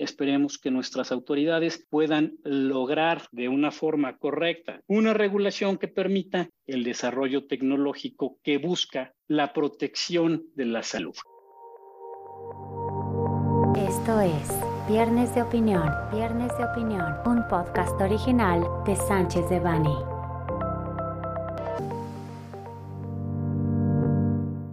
esperemos que nuestras autoridades puedan lograr de una forma correcta una regulación que permita el desarrollo tecnológico que busca la protección de la salud. Esto es Viernes de Opinión, Viernes de Opinión, un podcast original de Sánchez de Bani.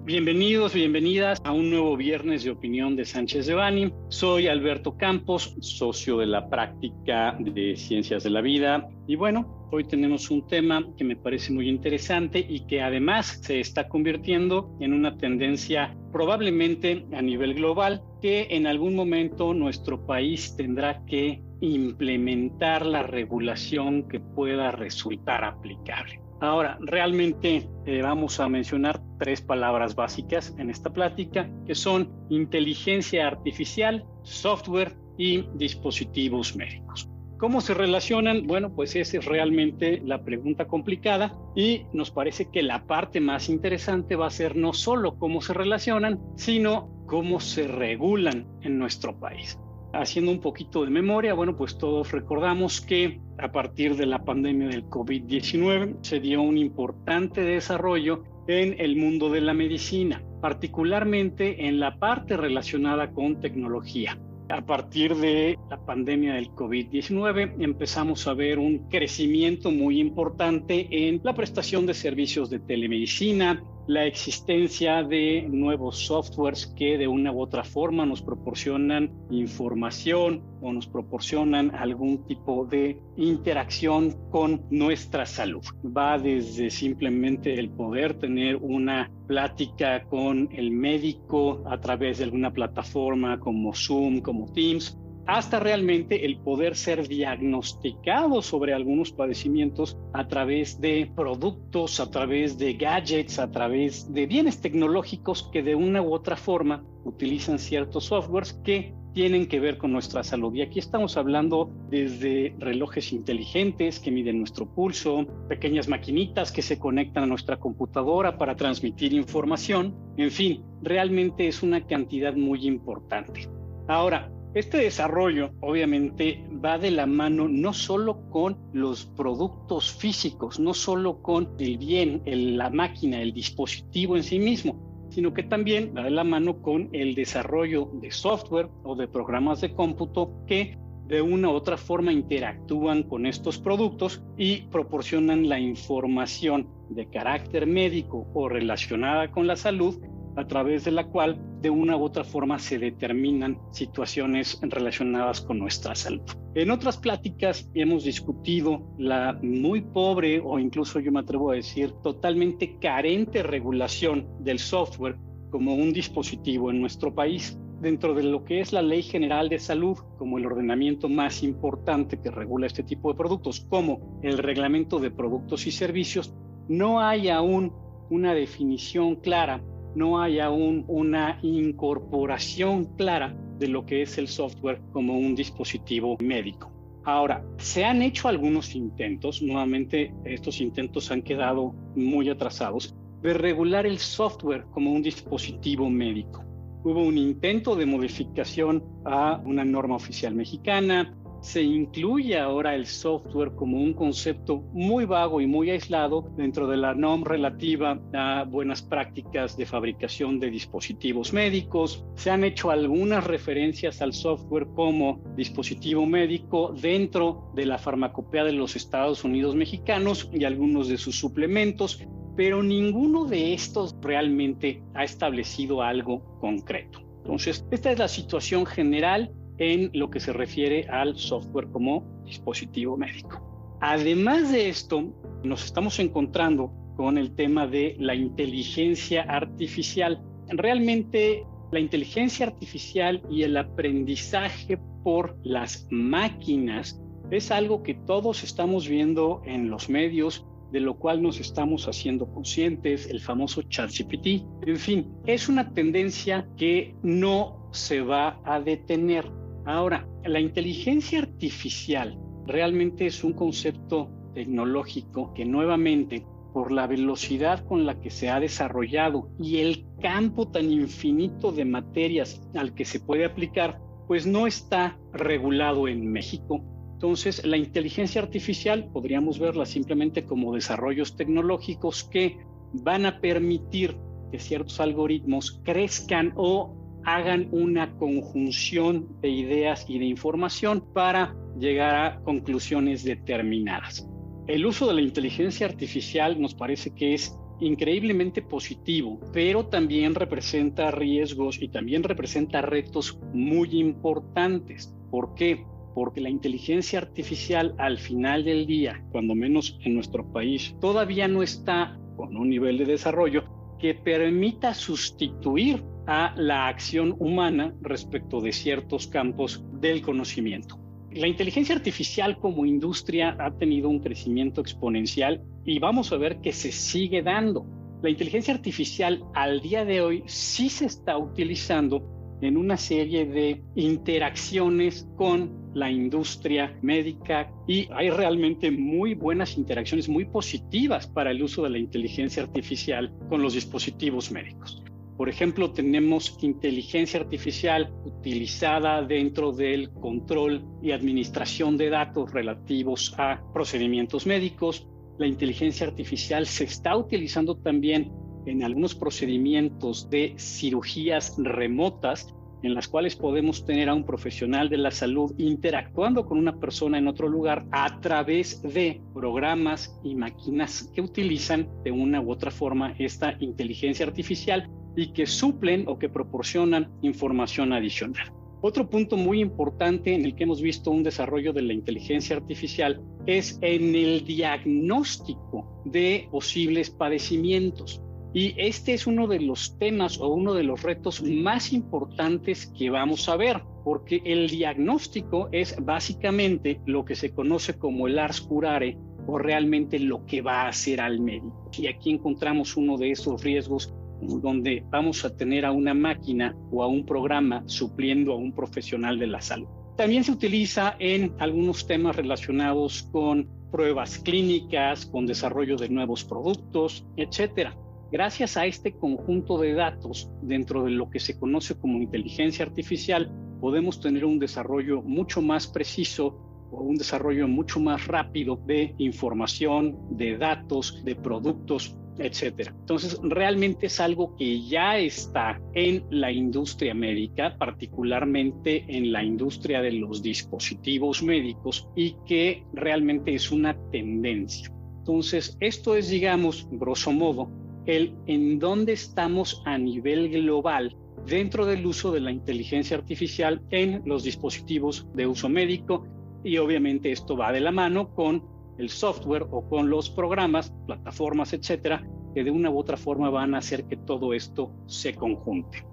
Bienvenidos, bienvenidas a un nuevo Viernes de Opinión de Sánchez de Bani. Soy Alberto Campos, socio de la práctica de Ciencias de la Vida. Y bueno, hoy tenemos un tema que me parece muy interesante y que además se está convirtiendo en una tendencia probablemente a nivel global que en algún momento nuestro país tendrá que implementar la regulación que pueda resultar aplicable. Ahora, realmente eh, vamos a mencionar tres palabras básicas en esta plática, que son inteligencia artificial, software y dispositivos médicos. ¿Cómo se relacionan? Bueno, pues esa es realmente la pregunta complicada y nos parece que la parte más interesante va a ser no solo cómo se relacionan, sino cómo se regulan en nuestro país. Haciendo un poquito de memoria, bueno, pues todos recordamos que a partir de la pandemia del COVID-19 se dio un importante desarrollo en el mundo de la medicina, particularmente en la parte relacionada con tecnología. A partir de la pandemia del COVID-19 empezamos a ver un crecimiento muy importante en la prestación de servicios de telemedicina, la existencia de nuevos softwares que de una u otra forma nos proporcionan información o nos proporcionan algún tipo de interacción con nuestra salud. Va desde simplemente el poder tener una plática con el médico a través de alguna plataforma como Zoom, como Teams, hasta realmente el poder ser diagnosticado sobre algunos padecimientos a través de productos, a través de gadgets, a través de bienes tecnológicos que de una u otra forma utilizan ciertos softwares que tienen que ver con nuestra salud. Y aquí estamos hablando desde relojes inteligentes que miden nuestro pulso, pequeñas maquinitas que se conectan a nuestra computadora para transmitir información. En fin, realmente es una cantidad muy importante. Ahora, este desarrollo obviamente va de la mano no solo con los productos físicos, no solo con el bien, la máquina, el dispositivo en sí mismo, sino que también va de la mano con el desarrollo de software o de programas de cómputo que de una u otra forma interactúan con estos productos y proporcionan la información de carácter médico o relacionada con la salud a través de la cual de una u otra forma se determinan situaciones relacionadas con nuestra salud. En otras pláticas hemos discutido la muy pobre o incluso yo me atrevo a decir totalmente carente regulación del software como un dispositivo en nuestro país. Dentro de lo que es la Ley General de Salud, como el ordenamiento más importante que regula este tipo de productos, como el Reglamento de Productos y Servicios, no hay aún una definición clara no hay aún una incorporación clara de lo que es el software como un dispositivo médico. Ahora, se han hecho algunos intentos, nuevamente estos intentos han quedado muy atrasados, de regular el software como un dispositivo médico. Hubo un intento de modificación a una norma oficial mexicana, se incluye ahora el software como un concepto muy vago y muy aislado dentro de la NOM relativa a buenas prácticas de fabricación de dispositivos médicos. Se han hecho algunas referencias al software como dispositivo médico dentro de la farmacopea de los Estados Unidos mexicanos y algunos de sus suplementos, pero ninguno de estos realmente ha establecido algo concreto. Entonces, esta es la situación general en lo que se refiere al software como dispositivo médico. Además de esto, nos estamos encontrando con el tema de la inteligencia artificial. Realmente la inteligencia artificial y el aprendizaje por las máquinas es algo que todos estamos viendo en los medios, de lo cual nos estamos haciendo conscientes, el famoso ChatGPT. En fin, es una tendencia que no se va a detener. Ahora, la inteligencia artificial realmente es un concepto tecnológico que nuevamente, por la velocidad con la que se ha desarrollado y el campo tan infinito de materias al que se puede aplicar, pues no está regulado en México. Entonces, la inteligencia artificial podríamos verla simplemente como desarrollos tecnológicos que van a permitir que ciertos algoritmos crezcan o hagan una conjunción de ideas y de información para llegar a conclusiones determinadas. El uso de la inteligencia artificial nos parece que es increíblemente positivo, pero también representa riesgos y también representa retos muy importantes. ¿Por qué? Porque la inteligencia artificial al final del día, cuando menos en nuestro país, todavía no está con un nivel de desarrollo que permita sustituir a la acción humana respecto de ciertos campos del conocimiento. La inteligencia artificial como industria ha tenido un crecimiento exponencial y vamos a ver que se sigue dando. La inteligencia artificial al día de hoy sí se está utilizando en una serie de interacciones con la industria médica y hay realmente muy buenas interacciones, muy positivas para el uso de la inteligencia artificial con los dispositivos médicos. Por ejemplo, tenemos inteligencia artificial utilizada dentro del control y administración de datos relativos a procedimientos médicos. La inteligencia artificial se está utilizando también en algunos procedimientos de cirugías remotas en las cuales podemos tener a un profesional de la salud interactuando con una persona en otro lugar a través de programas y máquinas que utilizan de una u otra forma esta inteligencia artificial y que suplen o que proporcionan información adicional. Otro punto muy importante en el que hemos visto un desarrollo de la inteligencia artificial es en el diagnóstico de posibles padecimientos. Y este es uno de los temas o uno de los retos más importantes que vamos a ver, porque el diagnóstico es básicamente lo que se conoce como el ars curare o realmente lo que va a hacer al médico. Y aquí encontramos uno de esos riesgos donde vamos a tener a una máquina o a un programa supliendo a un profesional de la salud. También se utiliza en algunos temas relacionados con pruebas clínicas, con desarrollo de nuevos productos, etcétera. Gracias a este conjunto de datos dentro de lo que se conoce como inteligencia artificial, podemos tener un desarrollo mucho más preciso o un desarrollo mucho más rápido de información, de datos, de productos etcétera. Entonces, realmente es algo que ya está en la industria médica, particularmente en la industria de los dispositivos médicos y que realmente es una tendencia. Entonces, esto es, digamos, grosso modo, el en dónde estamos a nivel global dentro del uso de la inteligencia artificial en los dispositivos de uso médico y obviamente esto va de la mano con el software o con los programas, plataformas, etcétera, que de una u otra forma van a hacer que todo esto se conjunte.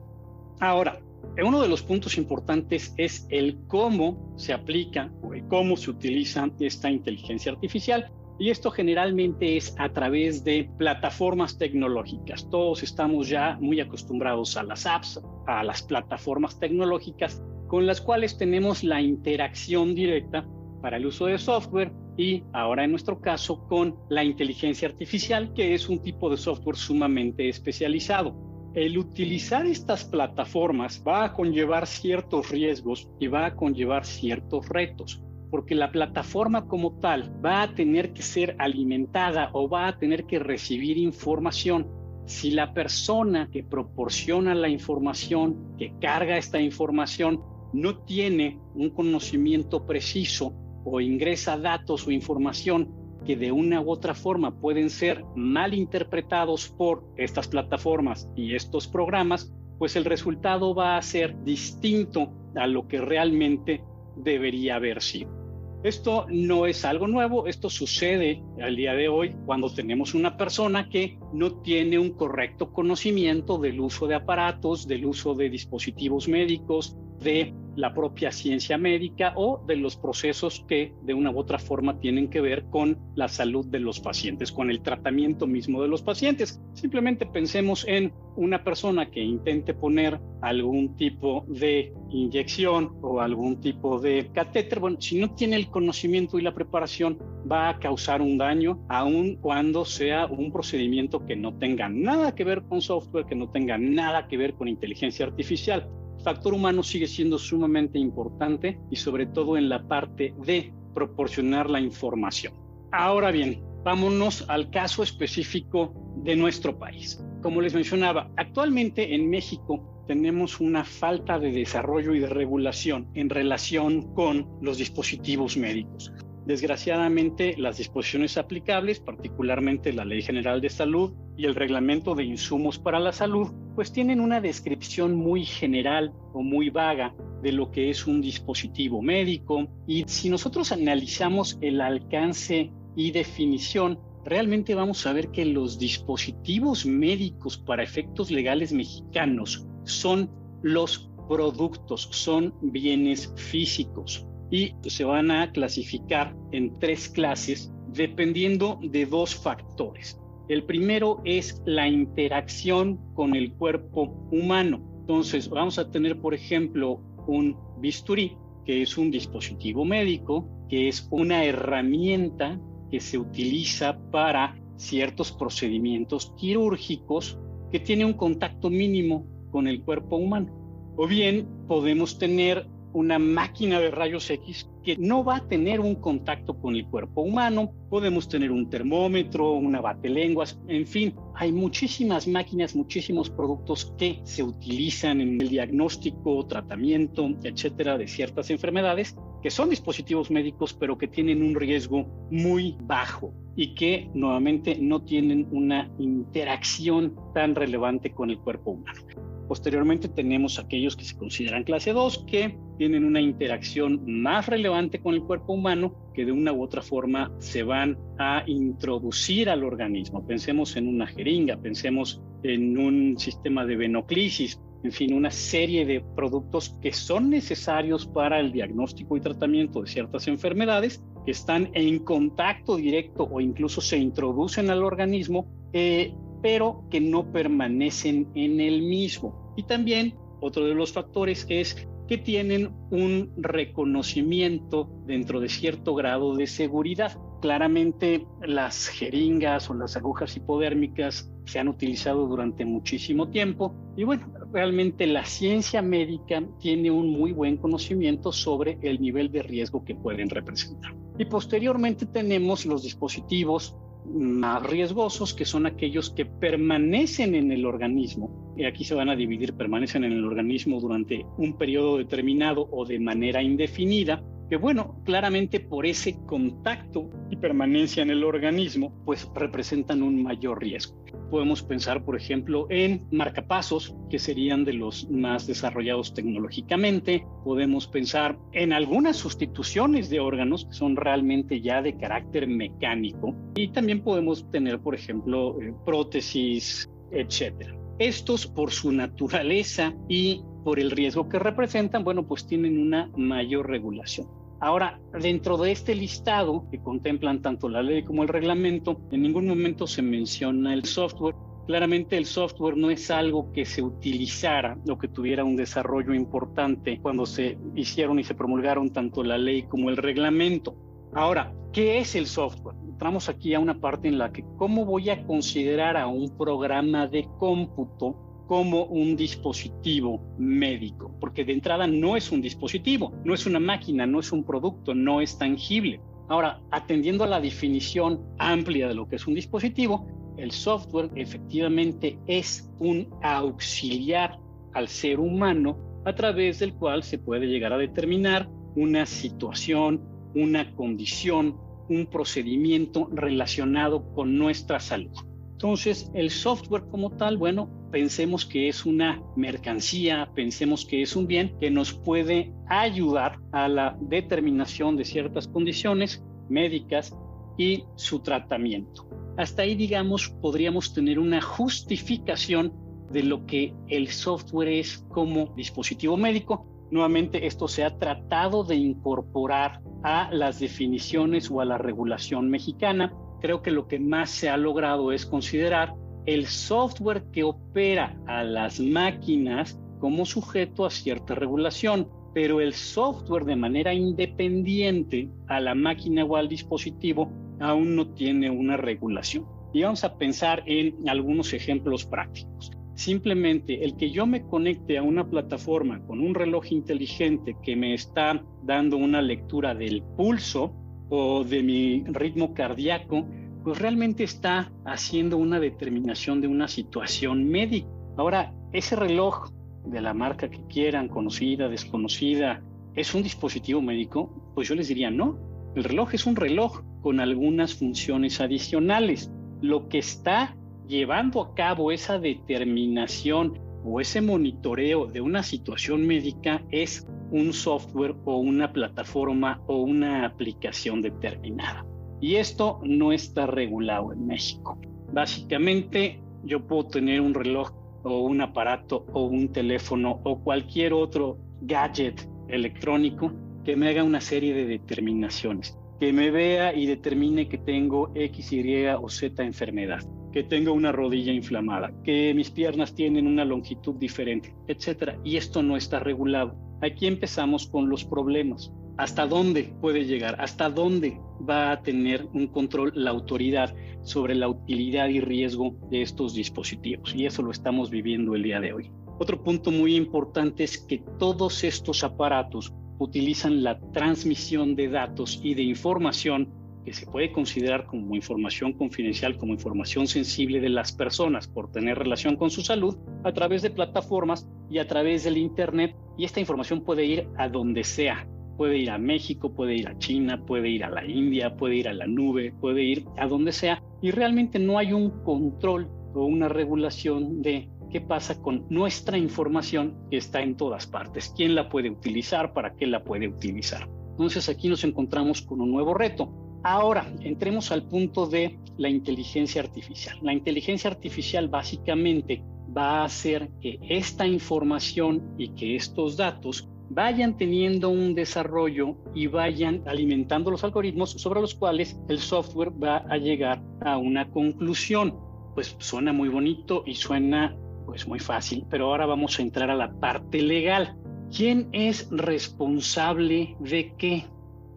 Ahora, uno de los puntos importantes es el cómo se aplica o el cómo se utiliza esta inteligencia artificial. Y esto generalmente es a través de plataformas tecnológicas. Todos estamos ya muy acostumbrados a las apps, a las plataformas tecnológicas con las cuales tenemos la interacción directa para el uso de software y ahora en nuestro caso con la inteligencia artificial, que es un tipo de software sumamente especializado. El utilizar estas plataformas va a conllevar ciertos riesgos y va a conllevar ciertos retos, porque la plataforma como tal va a tener que ser alimentada o va a tener que recibir información. Si la persona que proporciona la información, que carga esta información, no tiene un conocimiento preciso o ingresa datos o información que de una u otra forma pueden ser mal interpretados por estas plataformas y estos programas, pues el resultado va a ser distinto a lo que realmente debería haber sido. Esto no es algo nuevo, esto sucede al día de hoy cuando tenemos una persona que no tiene un correcto conocimiento del uso de aparatos, del uso de dispositivos médicos, de la propia ciencia médica o de los procesos que de una u otra forma tienen que ver con la salud de los pacientes, con el tratamiento mismo de los pacientes. Simplemente pensemos en una persona que intente poner algún tipo de inyección o algún tipo de catéter, bueno, si no tiene el conocimiento y la preparación, va a causar un daño, aun cuando sea un procedimiento que no tenga nada que ver con software, que no tenga nada que ver con inteligencia artificial factor humano sigue siendo sumamente importante y sobre todo en la parte de proporcionar la información. Ahora bien, vámonos al caso específico de nuestro país. Como les mencionaba, actualmente en México tenemos una falta de desarrollo y de regulación en relación con los dispositivos médicos. Desgraciadamente, las disposiciones aplicables, particularmente la Ley General de Salud y el Reglamento de Insumos para la Salud, pues tienen una descripción muy general o muy vaga de lo que es un dispositivo médico. Y si nosotros analizamos el alcance y definición, realmente vamos a ver que los dispositivos médicos para efectos legales mexicanos son los productos, son bienes físicos y se van a clasificar en tres clases dependiendo de dos factores. El primero es la interacción con el cuerpo humano. Entonces, vamos a tener, por ejemplo, un bisturí, que es un dispositivo médico, que es una herramienta que se utiliza para ciertos procedimientos quirúrgicos que tiene un contacto mínimo con el cuerpo humano. O bien podemos tener una máquina de rayos X que no va a tener un contacto con el cuerpo humano. Podemos tener un termómetro, una batelenguas, en fin, hay muchísimas máquinas, muchísimos productos que se utilizan en el diagnóstico, tratamiento, etcétera, de ciertas enfermedades que son dispositivos médicos, pero que tienen un riesgo muy bajo y que nuevamente no tienen una interacción tan relevante con el cuerpo humano. Posteriormente tenemos aquellos que se consideran clase 2, que tienen una interacción más relevante con el cuerpo humano, que de una u otra forma se van a introducir al organismo. Pensemos en una jeringa, pensemos en un sistema de venoclisis, en fin, una serie de productos que son necesarios para el diagnóstico y tratamiento de ciertas enfermedades, que están en contacto directo o incluso se introducen al organismo eh, pero que no permanecen en el mismo. Y también otro de los factores es que tienen un reconocimiento dentro de cierto grado de seguridad. Claramente las jeringas o las agujas hipodérmicas se han utilizado durante muchísimo tiempo y bueno, realmente la ciencia médica tiene un muy buen conocimiento sobre el nivel de riesgo que pueden representar. Y posteriormente tenemos los dispositivos más riesgosos, que son aquellos que permanecen en el organismo. Aquí se van a dividir, permanecen en el organismo durante un periodo determinado o de manera indefinida, que bueno, claramente por ese contacto y permanencia en el organismo, pues representan un mayor riesgo. Podemos pensar, por ejemplo, en marcapasos, que serían de los más desarrollados tecnológicamente. Podemos pensar en algunas sustituciones de órganos que son realmente ya de carácter mecánico. Y también podemos tener, por ejemplo, eh, prótesis, etcétera. Estos, por su naturaleza y por el riesgo que representan, bueno, pues tienen una mayor regulación. Ahora, dentro de este listado que contemplan tanto la ley como el reglamento, en ningún momento se menciona el software. Claramente el software no es algo que se utilizara o que tuviera un desarrollo importante cuando se hicieron y se promulgaron tanto la ley como el reglamento. Ahora, ¿qué es el software? Entramos aquí a una parte en la que cómo voy a considerar a un programa de cómputo como un dispositivo médico, porque de entrada no es un dispositivo, no es una máquina, no es un producto, no es tangible. Ahora, atendiendo a la definición amplia de lo que es un dispositivo, el software efectivamente es un auxiliar al ser humano a través del cual se puede llegar a determinar una situación, una condición, un procedimiento relacionado con nuestra salud. Entonces, el software como tal, bueno, pensemos que es una mercancía, pensemos que es un bien que nos puede ayudar a la determinación de ciertas condiciones médicas y su tratamiento. Hasta ahí, digamos, podríamos tener una justificación de lo que el software es como dispositivo médico, Nuevamente, esto se ha tratado de incorporar a las definiciones o a la regulación mexicana. Creo que lo que más se ha logrado es considerar el software que opera a las máquinas como sujeto a cierta regulación, pero el software de manera independiente a la máquina o al dispositivo aún no tiene una regulación. Y vamos a pensar en algunos ejemplos prácticos. Simplemente el que yo me conecte a una plataforma con un reloj inteligente que me está dando una lectura del pulso o de mi ritmo cardíaco, pues realmente está haciendo una determinación de una situación médica. Ahora, ese reloj de la marca que quieran, conocida, desconocida, ¿es un dispositivo médico? Pues yo les diría no. El reloj es un reloj con algunas funciones adicionales. Lo que está llevando a cabo esa determinación o ese monitoreo de una situación médica es un software o una plataforma o una aplicación determinada. Y esto no está regulado en México. Básicamente yo puedo tener un reloj o un aparato o un teléfono o cualquier otro gadget electrónico que me haga una serie de determinaciones, que me vea y determine que tengo X, Y o Z enfermedad, que tengo una rodilla inflamada, que mis piernas tienen una longitud diferente, etc. Y esto no está regulado. Aquí empezamos con los problemas. ¿Hasta dónde puede llegar? ¿Hasta dónde va a tener un control la autoridad sobre la utilidad y riesgo de estos dispositivos? Y eso lo estamos viviendo el día de hoy. Otro punto muy importante es que todos estos aparatos utilizan la transmisión de datos y de información que se puede considerar como información confidencial, como información sensible de las personas por tener relación con su salud a través de plataformas y a través del Internet. Y esta información puede ir a donde sea. Puede ir a México, puede ir a China, puede ir a la India, puede ir a la nube, puede ir a donde sea. Y realmente no hay un control o una regulación de qué pasa con nuestra información que está en todas partes. ¿Quién la puede utilizar? ¿Para qué la puede utilizar? Entonces aquí nos encontramos con un nuevo reto. Ahora, entremos al punto de la inteligencia artificial. La inteligencia artificial básicamente va a hacer que esta información y que estos datos vayan teniendo un desarrollo y vayan alimentando los algoritmos sobre los cuales el software va a llegar a una conclusión. Pues suena muy bonito y suena pues muy fácil, pero ahora vamos a entrar a la parte legal. ¿Quién es responsable de qué?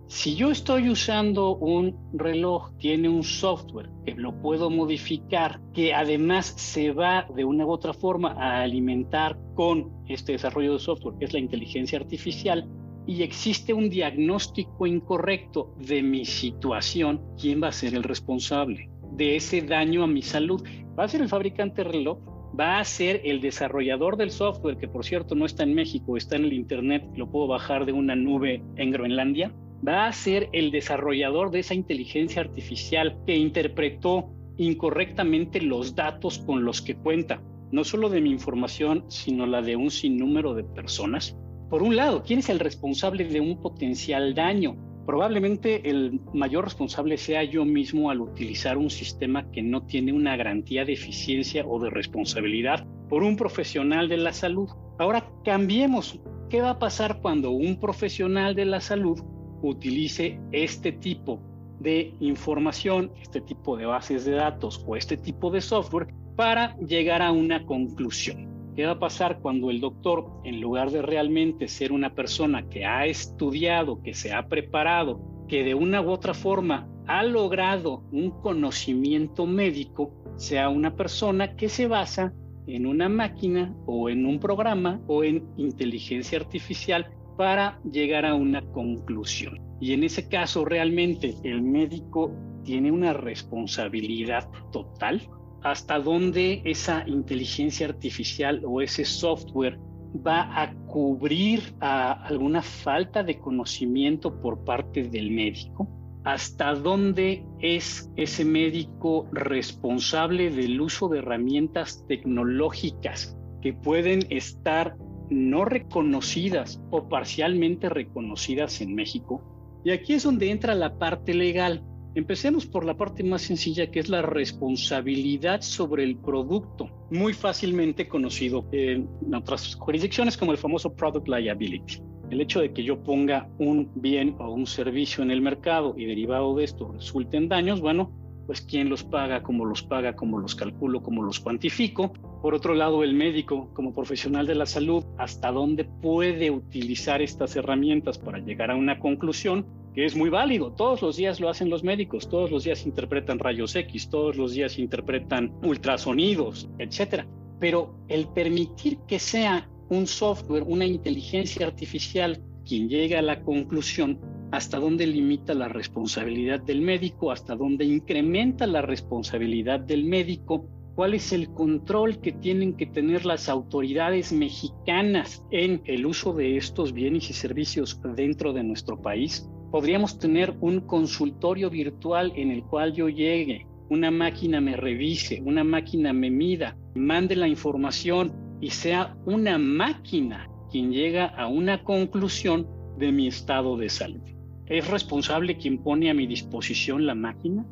Si yo estoy usando un reloj, tiene un software que lo puedo modificar, que además se va de una u otra forma a alimentar con este desarrollo de software, que es la inteligencia artificial, y existe un diagnóstico incorrecto de mi situación, ¿quién va a ser el responsable de ese daño a mi salud? ¿Va a ser el fabricante reloj? ¿Va a ser el desarrollador del software, que por cierto no está en México, está en el Internet, lo puedo bajar de una nube en Groenlandia? Va a ser el desarrollador de esa inteligencia artificial que interpretó incorrectamente los datos con los que cuenta, no solo de mi información, sino la de un sinnúmero de personas. Por un lado, ¿quién es el responsable de un potencial daño? Probablemente el mayor responsable sea yo mismo al utilizar un sistema que no tiene una garantía de eficiencia o de responsabilidad por un profesional de la salud. Ahora cambiemos. ¿Qué va a pasar cuando un profesional de la salud utilice este tipo de información, este tipo de bases de datos o este tipo de software para llegar a una conclusión. ¿Qué va a pasar cuando el doctor, en lugar de realmente ser una persona que ha estudiado, que se ha preparado, que de una u otra forma ha logrado un conocimiento médico, sea una persona que se basa en una máquina o en un programa o en inteligencia artificial para llegar a una conclusión. Y en ese caso, realmente el médico tiene una responsabilidad total. ¿Hasta dónde esa inteligencia artificial o ese software va a cubrir alguna falta de conocimiento por parte del médico? ¿Hasta dónde es ese médico responsable del uso de herramientas tecnológicas que pueden estar no reconocidas o parcialmente reconocidas en México. Y aquí es donde entra la parte legal. Empecemos por la parte más sencilla, que es la responsabilidad sobre el producto, muy fácilmente conocido en otras jurisdicciones como el famoso Product Liability. El hecho de que yo ponga un bien o un servicio en el mercado y derivado de esto resulten daños, bueno, pues quién los paga, cómo los paga, cómo los calculo, cómo los cuantifico. Por otro lado, el médico como profesional de la salud, hasta dónde puede utilizar estas herramientas para llegar a una conclusión que es muy válido. Todos los días lo hacen los médicos, todos los días interpretan rayos X, todos los días interpretan ultrasonidos, etcétera. pero el permitir que sea un software, una inteligencia artificial quien llegue a la conclusión hasta dónde limita la responsabilidad del médico, hasta dónde incrementa la responsabilidad del médico, cuál es el control que tienen que tener las autoridades mexicanas en el uso de estos bienes y servicios dentro de nuestro país. Podríamos tener un consultorio virtual en el cual yo llegue, una máquina me revise, una máquina me mida, mande la información y sea una máquina quien llega a una conclusión de mi estado de salud. ¿Es responsable quien pone a mi disposición la máquina?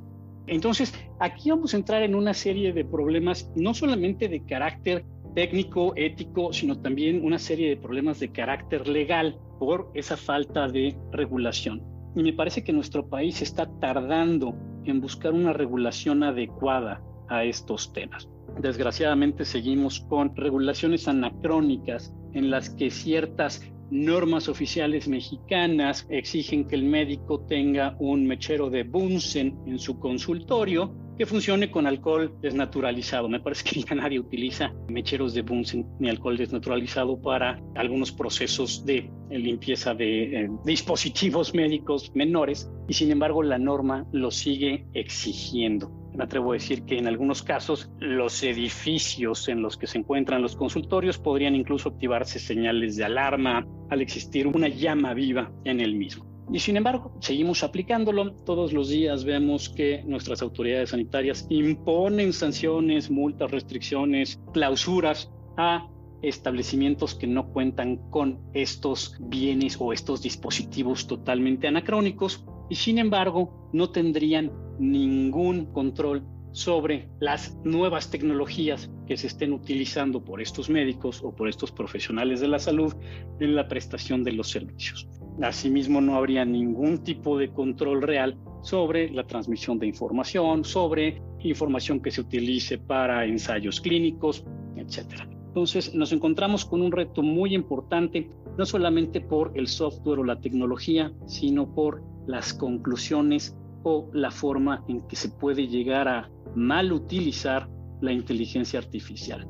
Entonces, aquí vamos a entrar en una serie de problemas, no solamente de carácter técnico, ético, sino también una serie de problemas de carácter legal por esa falta de regulación. Y me parece que nuestro país está tardando en buscar una regulación adecuada a estos temas. Desgraciadamente seguimos con regulaciones anacrónicas en las que ciertas normas oficiales mexicanas exigen que el médico tenga un mechero de Bunsen en su consultorio que funcione con alcohol desnaturalizado. Me parece que ya nadie utiliza mecheros de Bunsen ni alcohol desnaturalizado para algunos procesos de limpieza de eh, dispositivos médicos menores y sin embargo la norma lo sigue exigiendo me atrevo a decir que en algunos casos los edificios en los que se encuentran los consultorios podrían incluso activarse señales de alarma al existir una llama viva en el mismo. Y sin embargo, seguimos aplicándolo. Todos los días vemos que nuestras autoridades sanitarias imponen sanciones, multas, restricciones, clausuras a establecimientos que no cuentan con estos bienes o estos dispositivos totalmente anacrónicos y sin embargo no tendrían ningún control sobre las nuevas tecnologías que se estén utilizando por estos médicos o por estos profesionales de la salud en la prestación de los servicios. Asimismo, no habría ningún tipo de control real sobre la transmisión de información, sobre información que se utilice para ensayos clínicos, etc. Entonces, nos encontramos con un reto muy importante, no solamente por el software o la tecnología, sino por las conclusiones o la forma en que se puede llegar a mal utilizar la inteligencia artificial.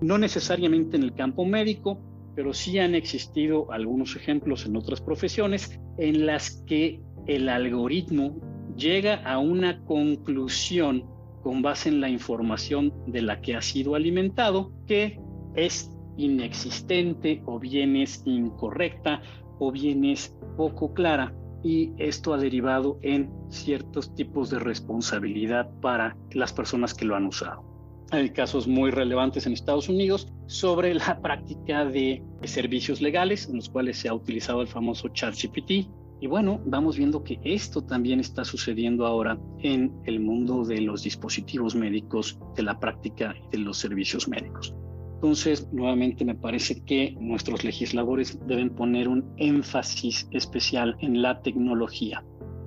No necesariamente en el campo médico, pero sí han existido algunos ejemplos en otras profesiones en las que el algoritmo llega a una conclusión con base en la información de la que ha sido alimentado que es inexistente o bien es incorrecta o bien es poco clara y esto ha derivado en ciertos tipos de responsabilidad para las personas que lo han usado. Hay casos muy relevantes en Estados Unidos sobre la práctica de servicios legales en los cuales se ha utilizado el famoso ChatGPT. Y bueno, vamos viendo que esto también está sucediendo ahora en el mundo de los dispositivos médicos, de la práctica de los servicios médicos. Entonces, nuevamente me parece que nuestros legisladores deben poner un énfasis especial en la tecnología.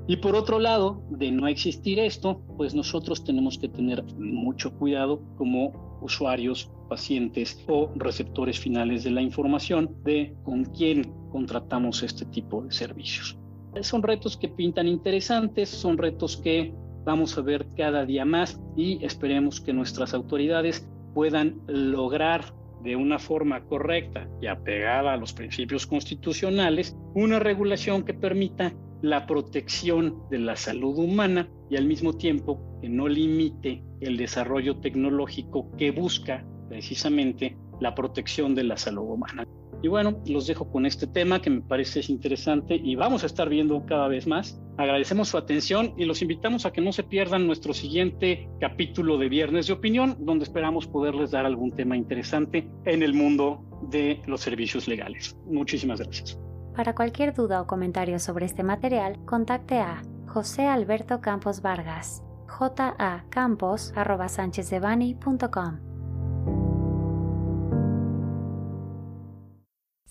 Y por otro lado, de no existir esto, pues nosotros tenemos que tener mucho cuidado como usuarios, pacientes o receptores finales de la información de con quién contratamos este tipo de servicios. Son retos que pintan interesantes, son retos que vamos a ver cada día más y esperemos que nuestras autoridades puedan lograr de una forma correcta y apegada a los principios constitucionales una regulación que permita la protección de la salud humana y al mismo tiempo que no limite el desarrollo tecnológico que busca precisamente la protección de la salud humana. Y bueno, los dejo con este tema que me parece interesante y vamos a estar viendo cada vez más. Agradecemos su atención y los invitamos a que no se pierdan nuestro siguiente capítulo de Viernes de Opinión, donde esperamos poderles dar algún tema interesante en el mundo de los servicios legales. Muchísimas gracias. Para cualquier duda o comentario sobre este material, contacte a José Alberto Campos Vargas, jacampos.com.